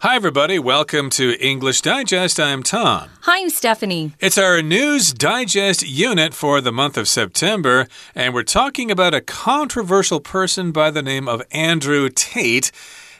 Hi, everybody. Welcome to English Digest. I'm Tom. Hi, I'm Stephanie. It's our News Digest unit for the month of September, and we're talking about a controversial person by the name of Andrew Tate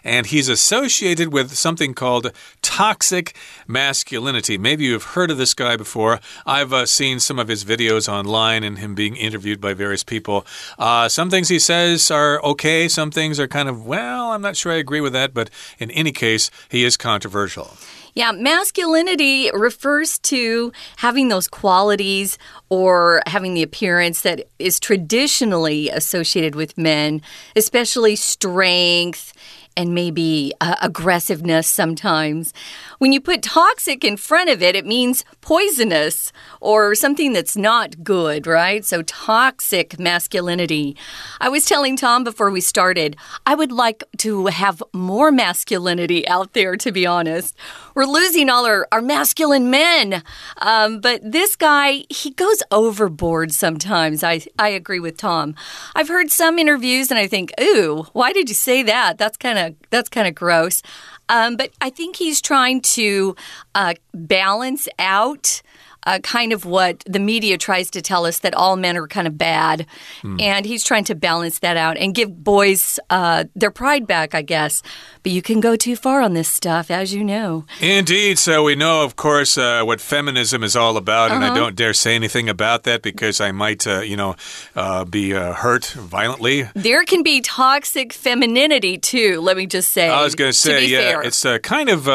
and he's associated with something called toxic masculinity. Maybe you've heard of this guy before. I've uh, seen some of his videos online and him being interviewed by various people. Uh, some things he says are okay, some things are kind of, well, I'm not sure I agree with that, but in any case, he is controversial. Yeah, masculinity refers to having those qualities or having the appearance that is traditionally associated with men, especially strength and maybe uh, aggressiveness sometimes. When you put toxic in front of it, it means poisonous or something that's not good, right? So, toxic masculinity. I was telling Tom before we started, I would like to have more masculinity out there, to be honest. We're losing all our, our masculine men. Um, but this guy, he goes overboard sometimes. I, I agree with Tom. I've heard some interviews and I think, ooh, why did you say that? That's kind of that's kind of gross. Um, but I think he's trying to uh, balance out uh, kind of what the media tries to tell us that all men are kind of bad. Mm. And he's trying to balance that out and give boys uh, their pride back, I guess. But you can go too far on this stuff, as you know. Indeed. So we know, of course, uh, what feminism is all about. -huh. And I uh-huh. don't dare say anything about that because I might, uh, you know, uh, be uh, hurt violently. There can be toxic femininity, too, let me just say. I was going to say, yeah, fair. it's kind of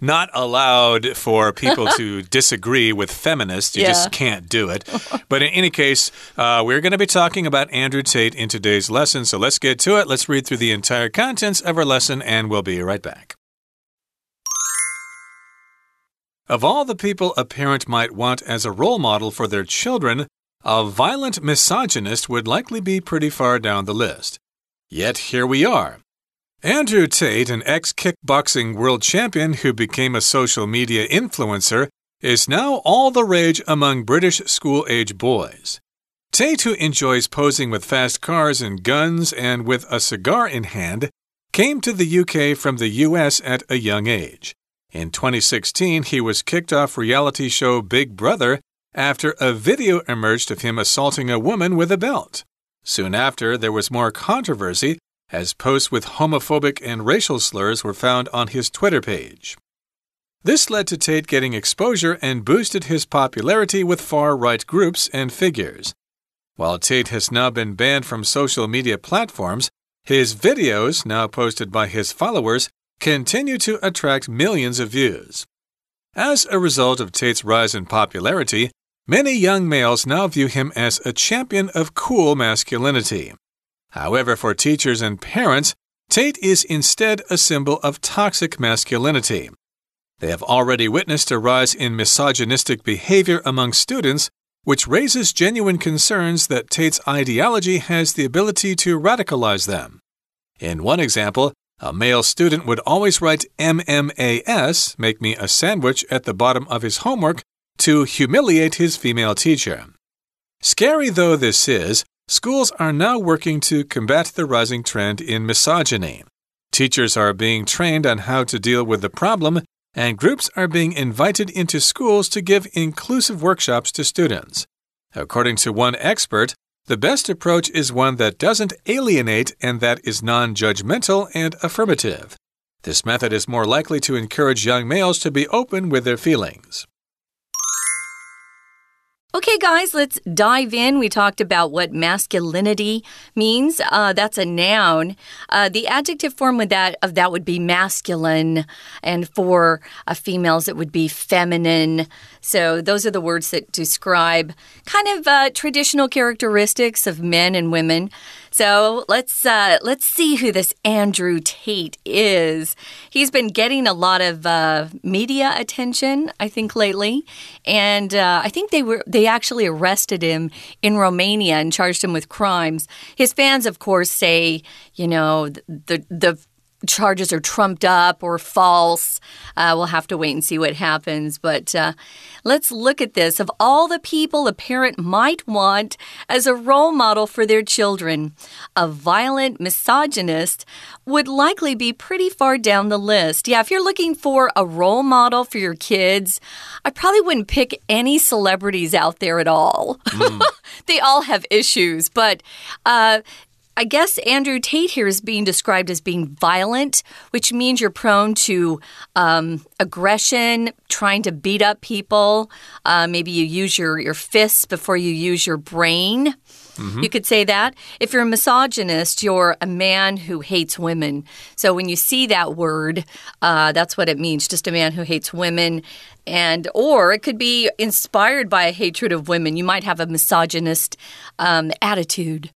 not allowed for people to disagree with feminism feminist. You yeah. just can't do it. but in any case, uh, we're going to be talking about Andrew Tate in today's lesson. So let's get to it. Let's read through the entire contents of our lesson, and we'll be right back. Of all the people a parent might want as a role model for their children, a violent misogynist would likely be pretty far down the list. Yet here we are. Andrew Tate, an ex kickboxing world champion who became a social media influencer, is now all the rage among British school age boys. Tate, who enjoys posing with fast cars and guns and with a cigar in hand, came to the UK from the US at a young age. In 2016, he was kicked off reality show Big Brother after a video emerged of him assaulting a woman with a belt. Soon after, there was more controversy as posts with homophobic and racial slurs were found on his Twitter page. This led to Tate getting exposure and boosted his popularity with far right groups and figures. While Tate has now been banned from social media platforms, his videos, now posted by his followers, continue to attract millions of views. As a result of Tate's rise in popularity, many young males now view him as a champion of cool masculinity. However, for teachers and parents, Tate is instead a symbol of toxic masculinity. They have already witnessed a rise in misogynistic behavior among students, which raises genuine concerns that Tate's ideology has the ability to radicalize them. In one example, a male student would always write MMAS, make me a sandwich, at the bottom of his homework to humiliate his female teacher. Scary though this is, schools are now working to combat the rising trend in misogyny. Teachers are being trained on how to deal with the problem and groups are being invited into schools to give inclusive workshops to students. According to one expert, the best approach is one that doesn't alienate and that is non judgmental and affirmative. This method is more likely to encourage young males to be open with their feelings. Okay, guys, let's dive in. We talked about what masculinity means. Uh, that's a noun. Uh, the adjective form of that of that would be masculine, and for uh, females, it would be feminine. So those are the words that describe kind of uh, traditional characteristics of men and women. So let's uh, let's see who this Andrew Tate is. He's been getting a lot of uh, media attention, I think, lately, and uh, I think they were they actually arrested him in Romania and charged him with crimes. His fans, of course, say you know the the charges are trumped up or false. Uh, we'll have to wait and see what happens. But uh, let's look at this. Of all the people a parent might want as a role model for their children, a violent misogynist would likely be pretty far down the list. Yeah, if you're looking for a role model for your kids, I probably wouldn't pick any celebrities out there at all. Mm. they all have issues, but. Uh, I guess Andrew Tate here is being described as being violent, which means you're prone to um, aggression, trying to beat up people. Uh, maybe you use your, your fists before you use your brain. Mm -hmm. You could say that. If you're a misogynist, you're a man who hates women. So when you see that word, uh, that's what it means just a man who hates women. And, or it could be inspired by a hatred of women. You might have a misogynist um, attitude.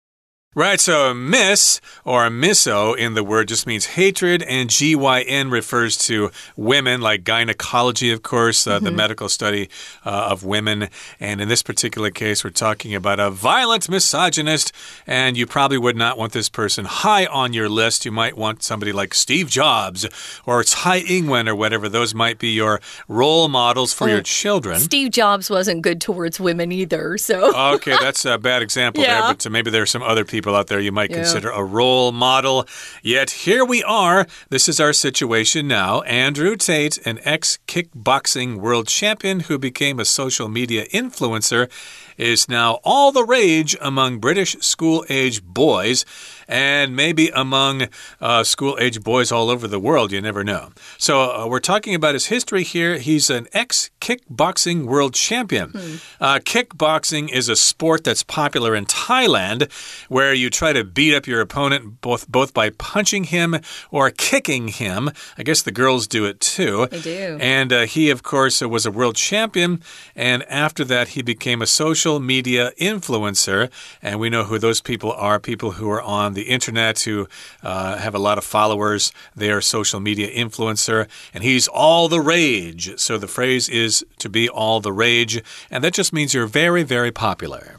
Right, so miss or miso in the word just means hatred, and GYN refers to women, like gynecology, of course, uh, mm -hmm. the mm-hmm. medical study uh, of women. And in this particular case, we're talking about a violent misogynist, and you probably would not want this person high on your list. You might want somebody like Steve Jobs or Tsai Ing-wen or whatever. Those might be your role models for your children. Steve Jobs wasn't good towards women either, so. okay, that's a bad example yeah. there, but maybe there are some other people people out there you might yeah. consider a role model. Yet here we are. This is our situation now. Andrew Tate, an ex kickboxing world champion who became a social media influencer, is now all the rage among British school age boys and maybe among uh, school age boys all over the world. You never know. So, uh, we're talking about his history here. He's an ex kickboxing world champion. Hmm. Uh, kickboxing is a sport that's popular in Thailand where you try to beat up your opponent both, both by punching him or kicking him. I guess the girls do it too. They do. And uh, he, of course, was a world champion. And after that, he became a social media influencer. And we know who those people are people who are on the internet who uh, have a lot of followers. They are social media influencer, and he's all the rage. So the phrase is to be all the rage, and that just means you're very, very popular.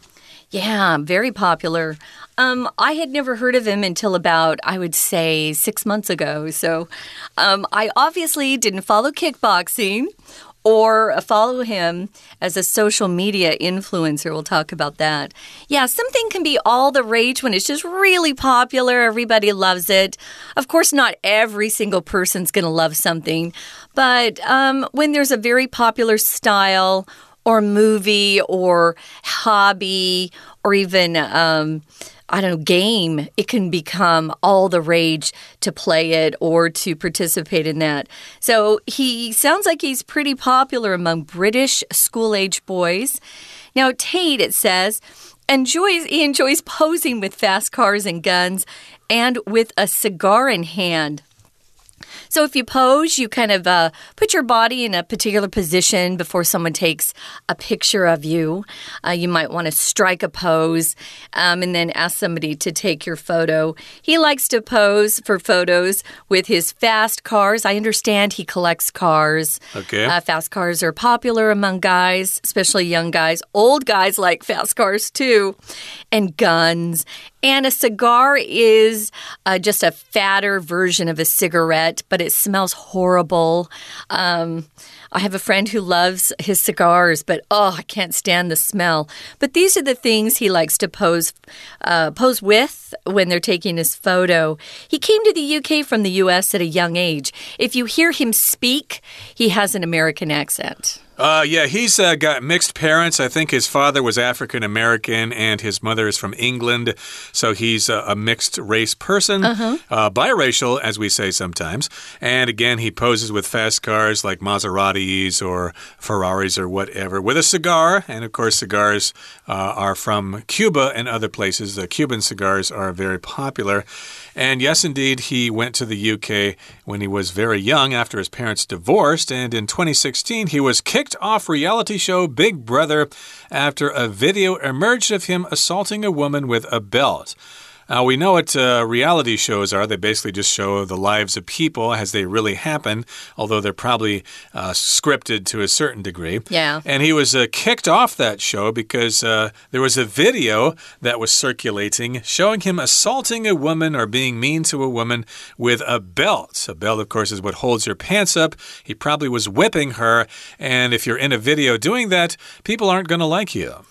Yeah, very popular. Um, I had never heard of him until about, I would say, six months ago. So um, I obviously didn't follow kickboxing or follow him as a social media influencer. We'll talk about that. Yeah, something can be all the rage when it's just really popular. Everybody loves it. Of course, not every single person's going to love something, but um, when there's a very popular style or movie or hobby or even. Um, I don't know, game, it can become all the rage to play it or to participate in that. So he sounds like he's pretty popular among British school age boys. Now, Tate, it says, enjoys he enjoys posing with fast cars and guns and with a cigar in hand. So if you pose, you kind of uh, put your body in a particular position before someone takes a picture of you. Uh, you might want to strike a pose um, and then ask somebody to take your photo. He likes to pose for photos with his fast cars. I understand he collects cars. Okay. Uh, fast cars are popular among guys, especially young guys. Old guys like fast cars too, and guns. And a cigar is uh, just a fatter version of a cigarette, but it smells horrible. Um, I have a friend who loves his cigars, but oh, I can't stand the smell. But these are the things he likes to pose uh, pose with when they're taking his photo. He came to the UK from the US at a young age. If you hear him speak, he has an American accent. Uh, yeah, he's uh, got mixed parents. I think his father was African American and his mother is from England. So he's a, a mixed race person, uh -huh. uh, biracial, as we say sometimes. And again, he poses with fast cars like Maseratis or Ferraris or whatever with a cigar. And of course, cigars uh, are from Cuba and other places. The Cuban cigars are very popular. And yes, indeed, he went to the UK when he was very young after his parents divorced. And in 2016, he was kicked off reality show Big Brother after a video emerged of him assaulting a woman with a belt. Uh, we know what uh, reality shows are. They basically just show the lives of people as they really happen, although they're probably uh, scripted to a certain degree. Yeah. And he was uh, kicked off that show because uh, there was a video that was circulating showing him assaulting a woman or being mean to a woman with a belt. A belt, of course, is what holds your pants up. He probably was whipping her. And if you're in a video doing that, people aren't going to like you.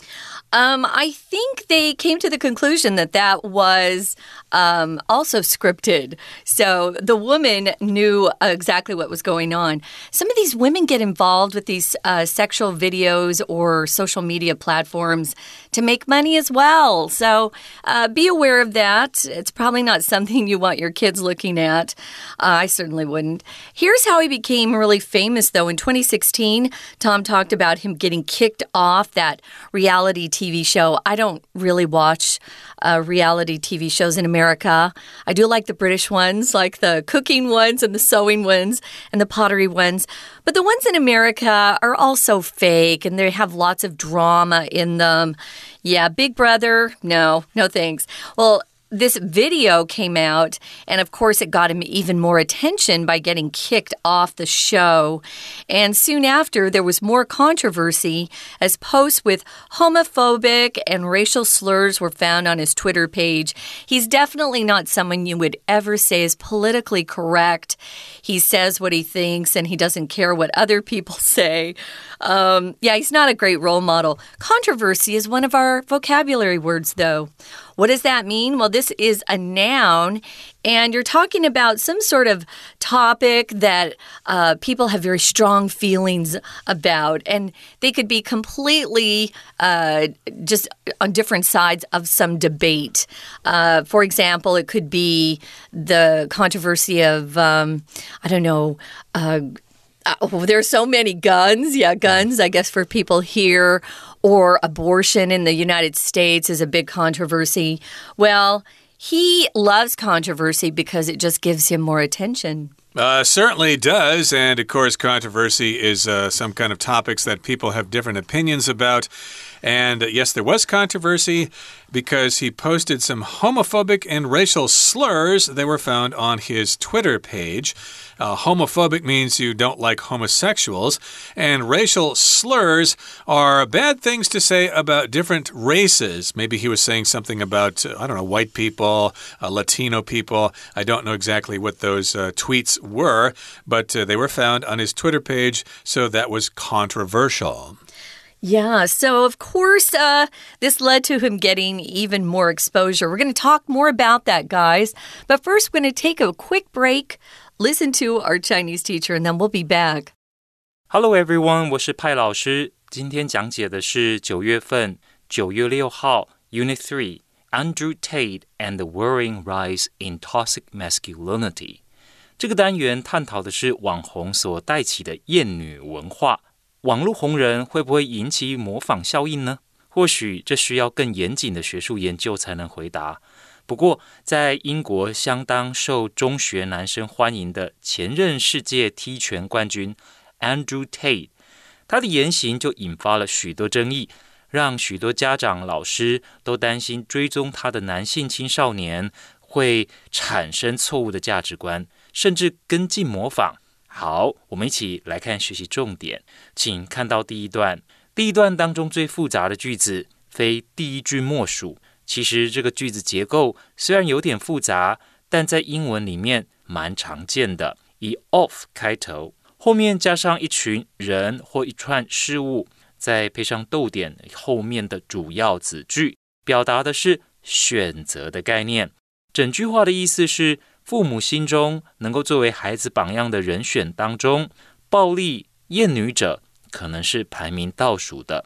Um, I think they came to the conclusion that that was um, also scripted. So the woman knew exactly what was going on. Some of these women get involved with these uh, sexual videos or social media platforms to make money as well. So uh, be aware of that. It's probably not something you want your kids looking at. Uh, I certainly wouldn't. Here's how he became really famous, though. In 2016, Tom talked about him getting kicked off that reality TV TV show. I don't really watch uh, reality TV shows in America. I do like the British ones, like the cooking ones and the sewing ones and the pottery ones. But the ones in America are also fake and they have lots of drama in them. Yeah, Big Brother, no, no thanks. Well, this video came out, and of course, it got him even more attention by getting kicked off the show. And soon after, there was more controversy as posts with homophobic and racial slurs were found on his Twitter page. He's definitely not someone you would ever say is politically correct. He says what he thinks, and he doesn't care what other people say. Um, yeah, he's not a great role model. Controversy is one of our vocabulary words, though. What does that mean? Well, this is a noun, and you're talking about some sort of topic that uh, people have very strong feelings about, and they could be completely uh, just on different sides of some debate. Uh, for example, it could be the controversy of, um, I don't know, uh, oh, there are so many guns. Yeah, guns, I guess, for people here or abortion in the United States is a big controversy. Well, he loves controversy because it just gives him more attention. Uh, certainly does. And of course, controversy is uh, some kind of topics that people have different opinions about. And uh, yes, there was controversy because he posted some homophobic and racial slurs. They were found on his Twitter page. Uh, homophobic means you don't like homosexuals, and racial slurs are bad things to say about different races. Maybe he was saying something about, uh, I don't know, white people, uh, Latino people. I don't know exactly what those uh, tweets were, but uh, they were found on his Twitter page, so that was controversial. Yeah, so of course, uh, this led to him getting even more exposure. We're going to talk more about that, guys. But first, we're going to take a quick break, listen to our Chinese teacher, and then we'll be back. Hello, everyone，我是派老师。今天讲解的是九月份九月六号 Unit Three Andrew Tate and the Worrying Rise in Toxic Masculinity。这个单元探讨的是网红所带起的厌女文化。 网络红人会不会引起模仿效应呢？或许这需要更严谨的学术研究才能回答。不过，在英国相当受中学男生欢迎的前任世界踢拳冠军 Andrew Tate，他的言行就引发了许多争议，让许多家长、老师都担心追踪他的男性青少年会产生错误的价值观，甚至跟进模仿。好，我们一起来看学习重点，请看到第一段。第一段当中最复杂的句子，非第一句莫属。其实这个句子结构虽然有点复杂，但在英文里面蛮常见的。以 of 开头，后面加上一群人或一串事物，再配上逗点，后面的主要子句表达的是选择的概念。整句话的意思是。父母心中能够作为孩子榜样的人选当中，暴力厌女者可能是排名倒数的。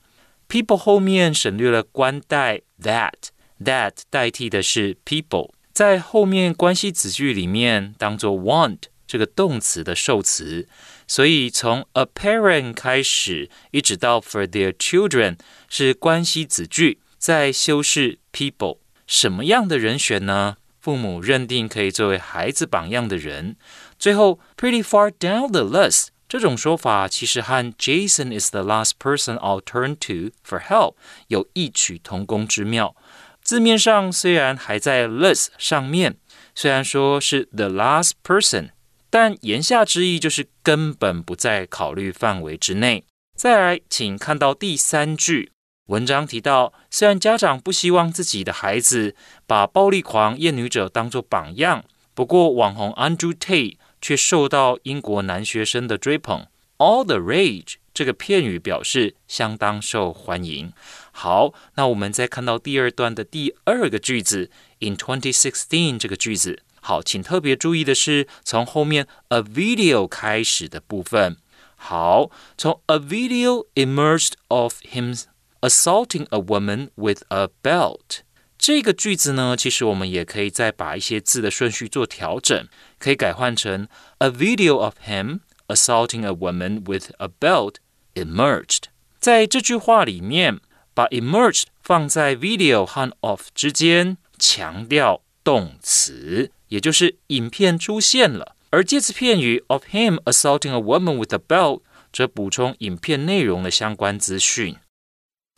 People 后面省略了关代 that，that 代替的是 people，在后面关系子句里面当做 want 这个动词的受词，所以从 a parent 开始一直到 for their children 是关系子句，在修饰 people 什么样的人选呢？父母认定可以作为孩子榜样的人，最后 pretty far down the list 这种说法其实和 Jason is the last person I'll turn to for help 有异曲同工之妙。字面上虽然还在 list 上面，虽然说是 the last person，但言下之意就是根本不在考虑范围之内。再来，请看到第三句，文章提到，虽然家长不希望自己的孩子把暴力狂厌女者当作榜样，不过网红 Andrew Tate 却受到英国男学生的追捧。All the rage 这个片语表示相当受欢迎。好，那我们再看到第二段的第二个句子，in 2016这个句子。好，请特别注意的是从后面 a video 开始的部分。好，从 a video emerged of him assaulting a woman with a belt 这个句子呢，其实我们也可以再把一些字的顺序做调整，可以改换成 a video of him assaulting a woman with a belt emerged。在这句话里面，把 emerged 放在 video 和 of 之间，强调动词，也就是影片出现了。而介词片语 of him assaulting a woman with a belt 则补充影片内容的相关资讯。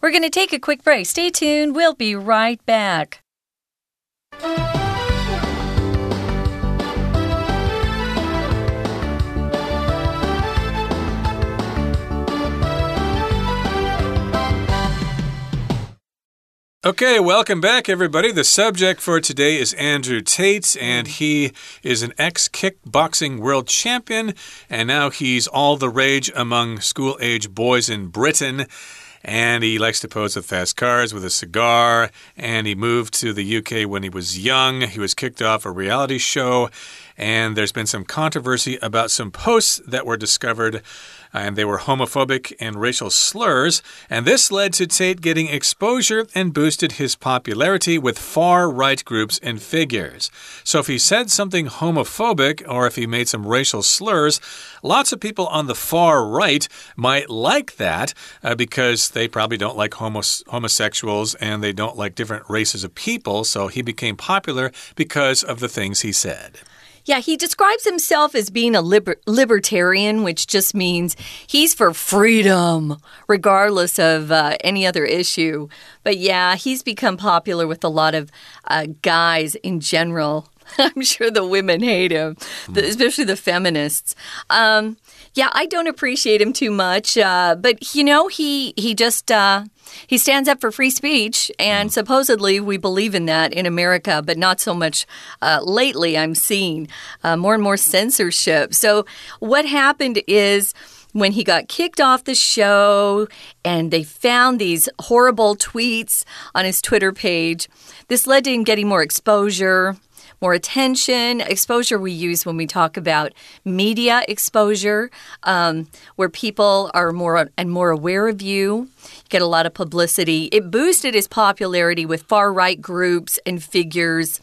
We're going to take a quick break. Stay tuned. We'll be right back. Okay, welcome back, everybody. The subject for today is Andrew Tate, and he is an ex kickboxing world champion, and now he's all the rage among school age boys in Britain. And he likes to pose with fast cars with a cigar. And he moved to the UK when he was young. He was kicked off a reality show. And there's been some controversy about some posts that were discovered and they were homophobic and racial slurs. And this led to Tate getting exposure and boosted his popularity with far right groups and figures. So if he said something homophobic or if he made some racial slurs, lots of people on the far right might like that uh, because they probably don't like homos homosexuals and they don't like different races of people. So he became popular because of the things he said. Yeah, he describes himself as being a liber libertarian, which just means he's for freedom, regardless of uh, any other issue. But yeah, he's become popular with a lot of uh, guys in general. I'm sure the women hate him, the, especially the feminists. Um, yeah, I don't appreciate him too much, uh, but you know, he he just uh, he stands up for free speech, and mm. supposedly we believe in that in America, but not so much uh, lately. I'm seeing uh, more and more censorship. So what happened is when he got kicked off the show and they found these horrible tweets on his Twitter page. This led to him getting more exposure more attention. Exposure we use when we talk about media exposure, um, where people are more and more aware of you. Get a lot of publicity. It boosted his popularity with far right groups and figures,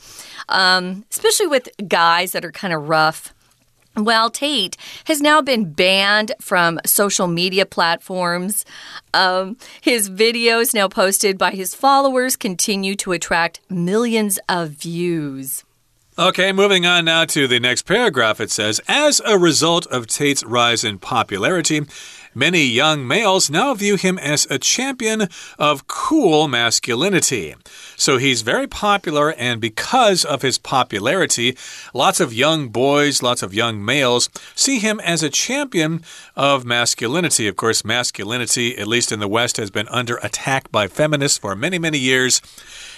um, especially with guys that are kind of rough. Well, Tate has now been banned from social media platforms. Um, his videos, now posted by his followers, continue to attract millions of views. Okay, moving on now to the next paragraph. It says As a result of Tate's rise in popularity, Many young males now view him as a champion of cool masculinity. So he's very popular, and because of his popularity, lots of young boys, lots of young males see him as a champion of masculinity. Of course, masculinity, at least in the West, has been under attack by feminists for many, many years.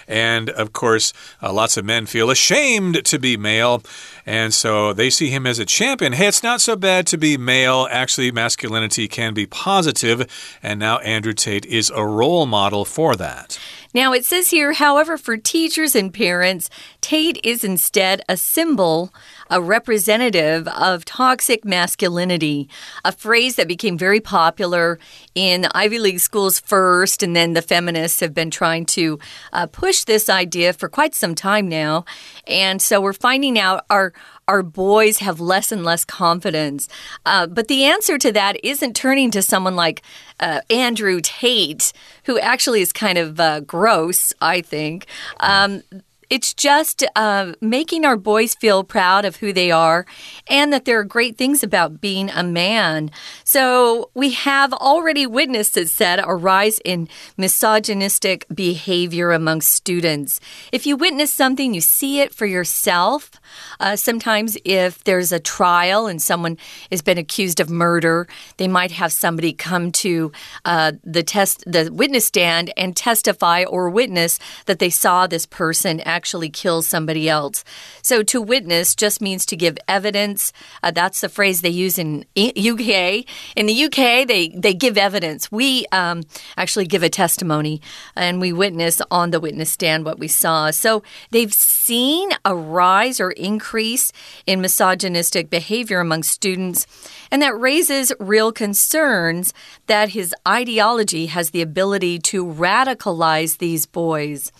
And of course, uh, lots of men feel ashamed to be male. And so they see him as a champion. Hey, it's not so bad to be male. Actually, masculinity can be positive, And now Andrew Tate is a role model for that. Now, it says here, however, for teachers and parents, Tate is instead a symbol, a representative of toxic masculinity, a phrase that became very popular in Ivy League schools first, and then the feminists have been trying to uh, push this idea for quite some time now. And so we're finding out our our boys have less and less confidence. Uh, but the answer to that isn't turning to someone like uh, Andrew Tate, who actually is kind of uh, gross, I think. Um, it's just uh, making our boys feel proud of who they are and that there are great things about being a man. So we have already witnessed, it said, a rise in misogynistic behavior among students. If you witness something, you see it for yourself. Uh, sometimes, if there's a trial and someone has been accused of murder, they might have somebody come to uh, the test, the witness stand, and testify or witness that they saw this person actually kill somebody else. So, to witness just means to give evidence. Uh, that's the phrase they use in UK. In the UK, they they give evidence. We um, actually give a testimony, and we witness on the witness stand what we saw. So they've seen a rise or increase in misogynistic behavior among students, and that raises real concerns that his ideology has the ability to radicalize these boys.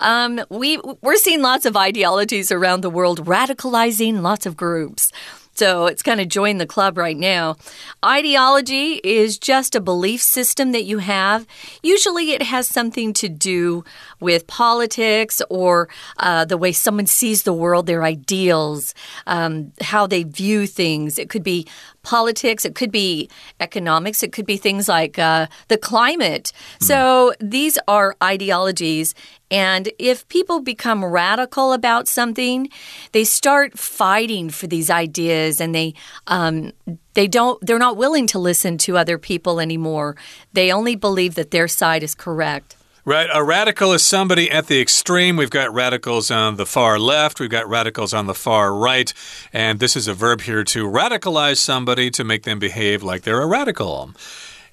Um, we we're seeing lots of ideologies around the world radicalizing lots of groups. So it's kind of join the club right now. Ideology is just a belief system that you have. Usually it has something to do with politics or uh, the way someone sees the world, their ideals, um, how they view things. It could be politics, it could be economics, it could be things like uh, the climate. Mm. So these are ideologies. And if people become radical about something, they start fighting for these ideas and they um, they don't they're not willing to listen to other people anymore. They only believe that their side is correct. Right. A radical is somebody at the extreme. We've got radicals on the far left, we've got radicals on the far right. And this is a verb here to radicalize somebody to make them behave like they're a radical.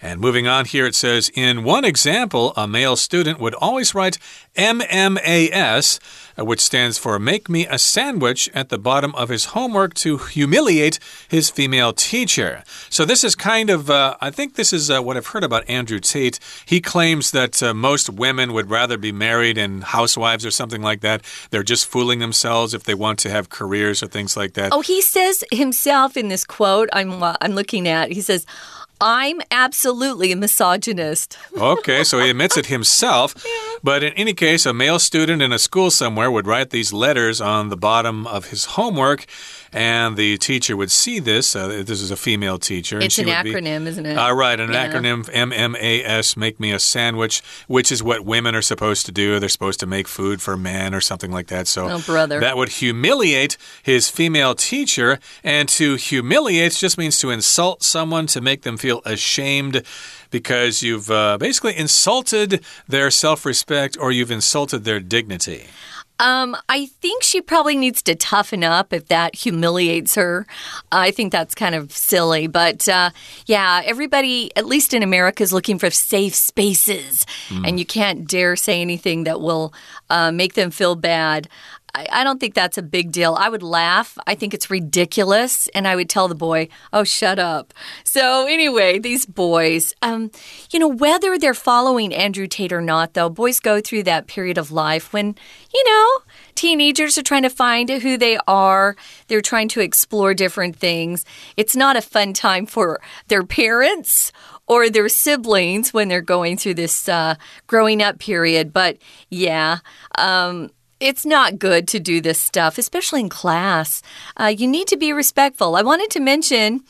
And moving on here, it says In one example, a male student would always write MMAS, uh, which stands for Make Me a Sandwich, at the bottom of his homework to humiliate his female teacher. So, this is kind of, uh, I think this is uh, what I've heard about Andrew Tate. He claims that uh, most women would rather be married and housewives or something like that. They're just fooling themselves if they want to have careers or things like that. Oh, he says himself in this quote I'm, uh, I'm looking at, he says, I'm absolutely a misogynist. okay, so he admits it himself. Yeah. But in any case, a male student in a school somewhere would write these letters on the bottom of his homework and the teacher would see this. Uh, this is a female teacher. It's an acronym, be, isn't it? Uh, right, an yeah. acronym MMAS, make me a sandwich, which is what women are supposed to do. They're supposed to make food for men or something like that. So oh, brother. that would humiliate his female teacher. And to humiliate just means to insult someone, to make them feel ashamed because you've uh, basically insulted their self respect or you've insulted their dignity. Um, I think she probably needs to toughen up if that humiliates her. I think that's kind of silly. But uh, yeah, everybody, at least in America, is looking for safe spaces. Mm. And you can't dare say anything that will uh, make them feel bad. I, don't think that's a big deal. I would laugh. I think it's ridiculous. And I would tell the boy, oh, shut up. So, anyway, these boys, um, you know, whether they're following Andrew Tate or not, though, boys go through that period of life when, you know, teenagers are trying to find who they are. They're trying to explore different things. It's not a fun time for their parents or their siblings when they're going through this uh, growing up period. But yeah, um, it's not good to do this stuff, especially in class. Uh, you need to be respectful. I wanted to mention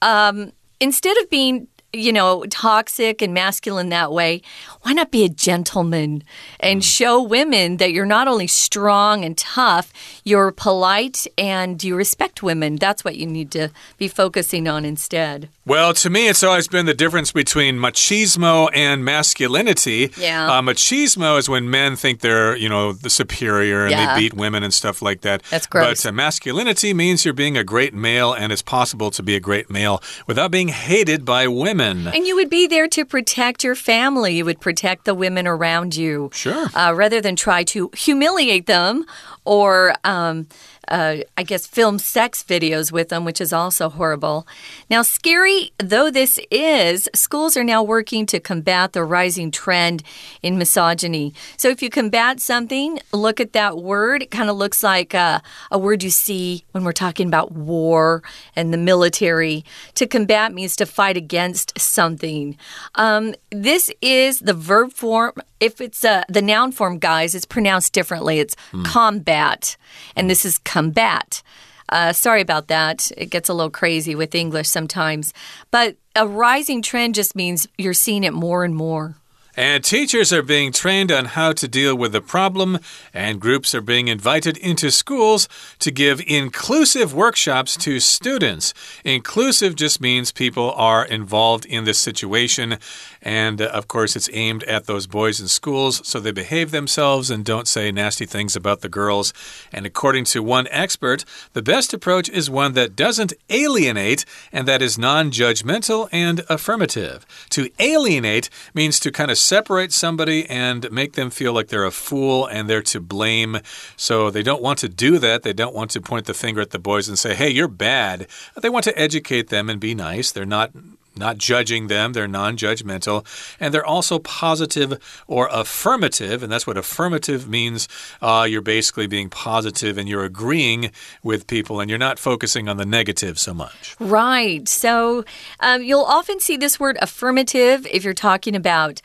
um, instead of being you know, toxic and masculine that way, why not be a gentleman and mm. show women that you're not only strong and tough, you're polite and you respect women? That's what you need to be focusing on instead. Well, to me, it's always been the difference between machismo and masculinity. Yeah. Uh, machismo is when men think they're, you know, the superior and yeah. they beat women and stuff like that. That's gross. But uh, masculinity means you're being a great male, and it's possible to be a great male without being hated by women women. And you would be there to protect your family. You would protect the women around you. Sure. Uh, rather than try to humiliate them or um, uh, I guess, film sex videos with them, which is also horrible. Now, scary though this is, schools are now working to combat the rising trend in misogyny. So, if you combat something, look at that word. It kind of looks like uh, a word you see when we're talking about war and the military. To combat means to fight against something. Um, this is the verb form if it's uh, the noun form, guys, it's pronounced differently. It's combat, and this is combat. Uh, sorry about that. It gets a little crazy with English sometimes. But a rising trend just means you're seeing it more and more. And teachers are being trained on how to deal with the problem, and groups are being invited into schools to give inclusive workshops to students. Inclusive just means people are involved in this situation, and uh, of course, it's aimed at those boys in schools so they behave themselves and don't say nasty things about the girls. And according to one expert, the best approach is one that doesn't alienate and that is non judgmental and affirmative. To alienate means to kind of separate somebody and make them feel like they're a fool and they're to blame. So they don't want to do that. They don't want to point the finger at the boys and say, hey, you're bad. They want to educate them and be nice. They're not not judging them, they're non judgmental, and they're also positive or affirmative. And that's what affirmative means. Uh, you're basically being positive and you're agreeing with people and you're not focusing on the negative so much. Right. So um, you'll often see this word affirmative if you're talking about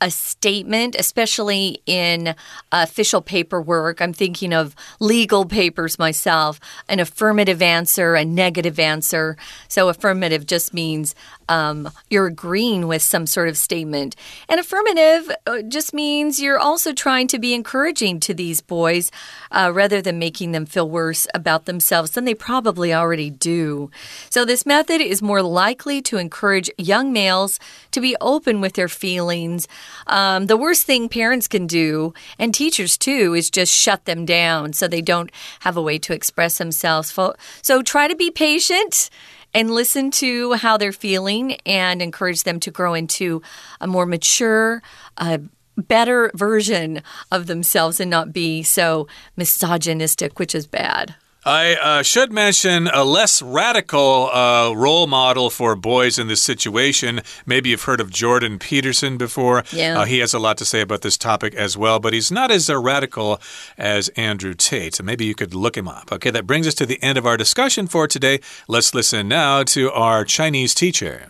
a statement, especially in official paperwork. I'm thinking of legal papers myself, an affirmative answer, a negative answer. So, affirmative just means um, you're agreeing with some sort of statement. And affirmative uh, just means you're also trying to be encouraging to these boys uh, rather than making them feel worse about themselves than they probably already do. So, this method is more likely to encourage young males to be open with their feelings. Um, the worst thing parents can do, and teachers too, is just shut them down so they don't have a way to express themselves. So, try to be patient and listen to how they're feeling and encourage them to grow into a more mature, uh, better version of themselves and not be so misogynistic, which is bad. I uh, should mention a less radical uh, role model for boys in this situation. Maybe you've heard of Jordan Peterson before. Yeah. Uh, he has a lot to say about this topic as well, but he's not as uh, radical as Andrew Tate. So maybe you could look him up. Okay, that brings us to the end of our discussion for today. Let's listen now to our Chinese teacher.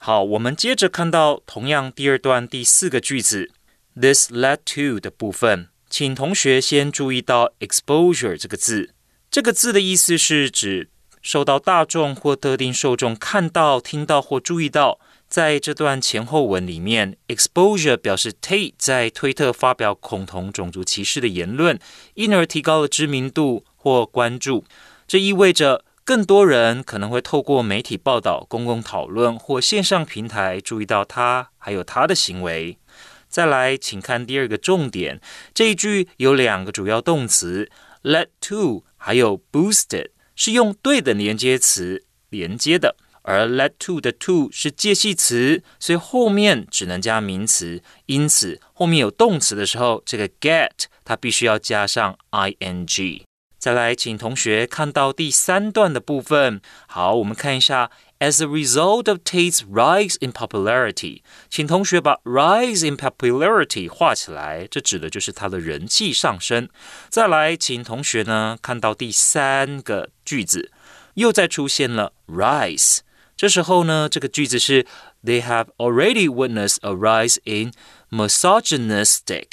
好，我们接着看到同样第二段第四个句子，this led to 的部分，请同学先注意到 exposure 这个字。 这个字的意思是指受到大众或特定受众看到、听到或注意到。在这段前后文里面，exposure 表示 Tate 在推特发表恐同、种族歧视的言论，因而提高了知名度或关注。这意味着更多人可能会透过媒体报道、公共讨论或线上平台注意到他还有他的行为。再来，请看第二个重点，这一句有两个主要动词，led to。还有 boosted 是用对的连接词连接的，而 led to 的 to 是介系词，所以后面只能加名词。因此，后面有动词的时候，这个 get 它必须要加上 ing。再来，请同学看到第三段的部分。好，我们看一下。As a result of Tate's rise in popularity，请同学把 rise in popularity 画起来，这指的就是他的人气上升。再来，请同学呢看到第三个句子，又再出现了 rise。这时候呢，这个句子是 They have already witnessed a rise in misogynistic。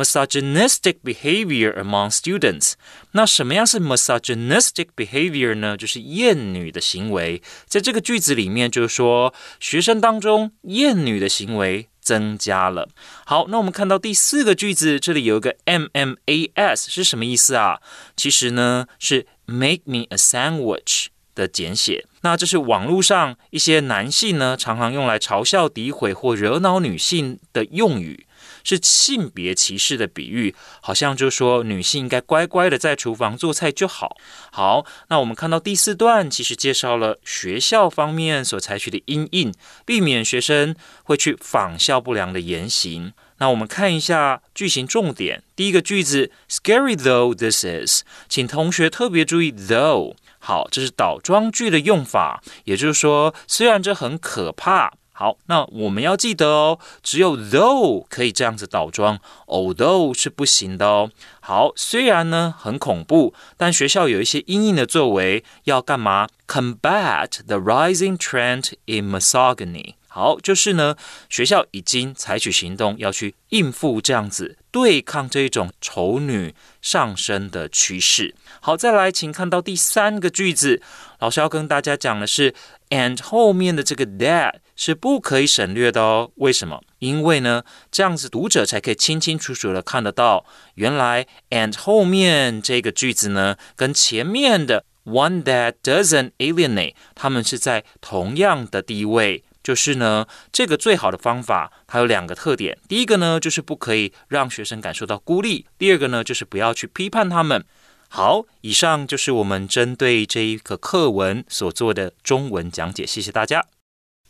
Misogynistic behavior among students。那什么样是 misogynistic behavior 呢？就是厌女的行为。在这个句子里面，就是说学生当中厌女的行为增加了。好，那我们看到第四个句子，这里有一个 MMAS 是什么意思啊？其实呢是 make me a sandwich 的简写。那这是网络上一些男性呢常常用来嘲笑、诋毁或惹恼女性的用语。是性别歧视的比喻，好像就说女性应该乖乖的在厨房做菜就好。好，那我们看到第四段，其实介绍了学校方面所采取的阴影，避免学生会去仿效不良的言行。那我们看一下句型重点，第一个句子，Scary though this is，请同学特别注意 though。好，这是倒装句的用法，也就是说，虽然这很可怕。好，那我们要记得哦，只有 though 可以这样子倒装，although 是不行的哦。好，虽然呢很恐怖，但学校有一些阴影的作为，要干嘛？Combat the rising trend in misogyny。好，就是呢，学校已经采取行动要去应付这样子对抗这一种丑女上升的趋势。好，再来，请看到第三个句子，老师要跟大家讲的是，and 后面的这个 that 是不可以省略的哦。为什么？因为呢，这样子读者才可以清清楚楚的看得到，原来 and 后面这个句子呢，跟前面的 one that doesn't alienate，他们是在同样的地位。就是呢，这个最好的方法，它有两个特点。第一个呢，就是不可以让学生感受到孤立；第二个呢，就是不要去批判他们。好，以上就是我们针对这一个课文所做的中文讲解。谢谢大家。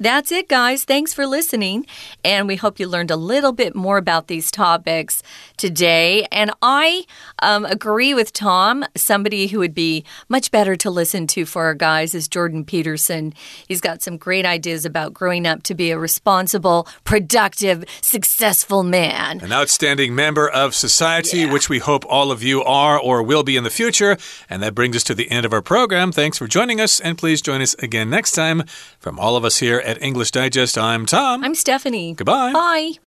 That's it, guys. Thanks for listening. And we hope you learned a little bit more about these topics today. And I um, agree with Tom. Somebody who would be much better to listen to for our guys is Jordan Peterson. He's got some great ideas about growing up to be a responsible, productive, successful man. An outstanding member of society, yeah. which we hope all of you are or will be in the future. And that brings us to the end of our program. Thanks for joining us. And please join us again next time. From all of us here at English Digest, I'm Tom. I'm Stephanie. Goodbye. Bye.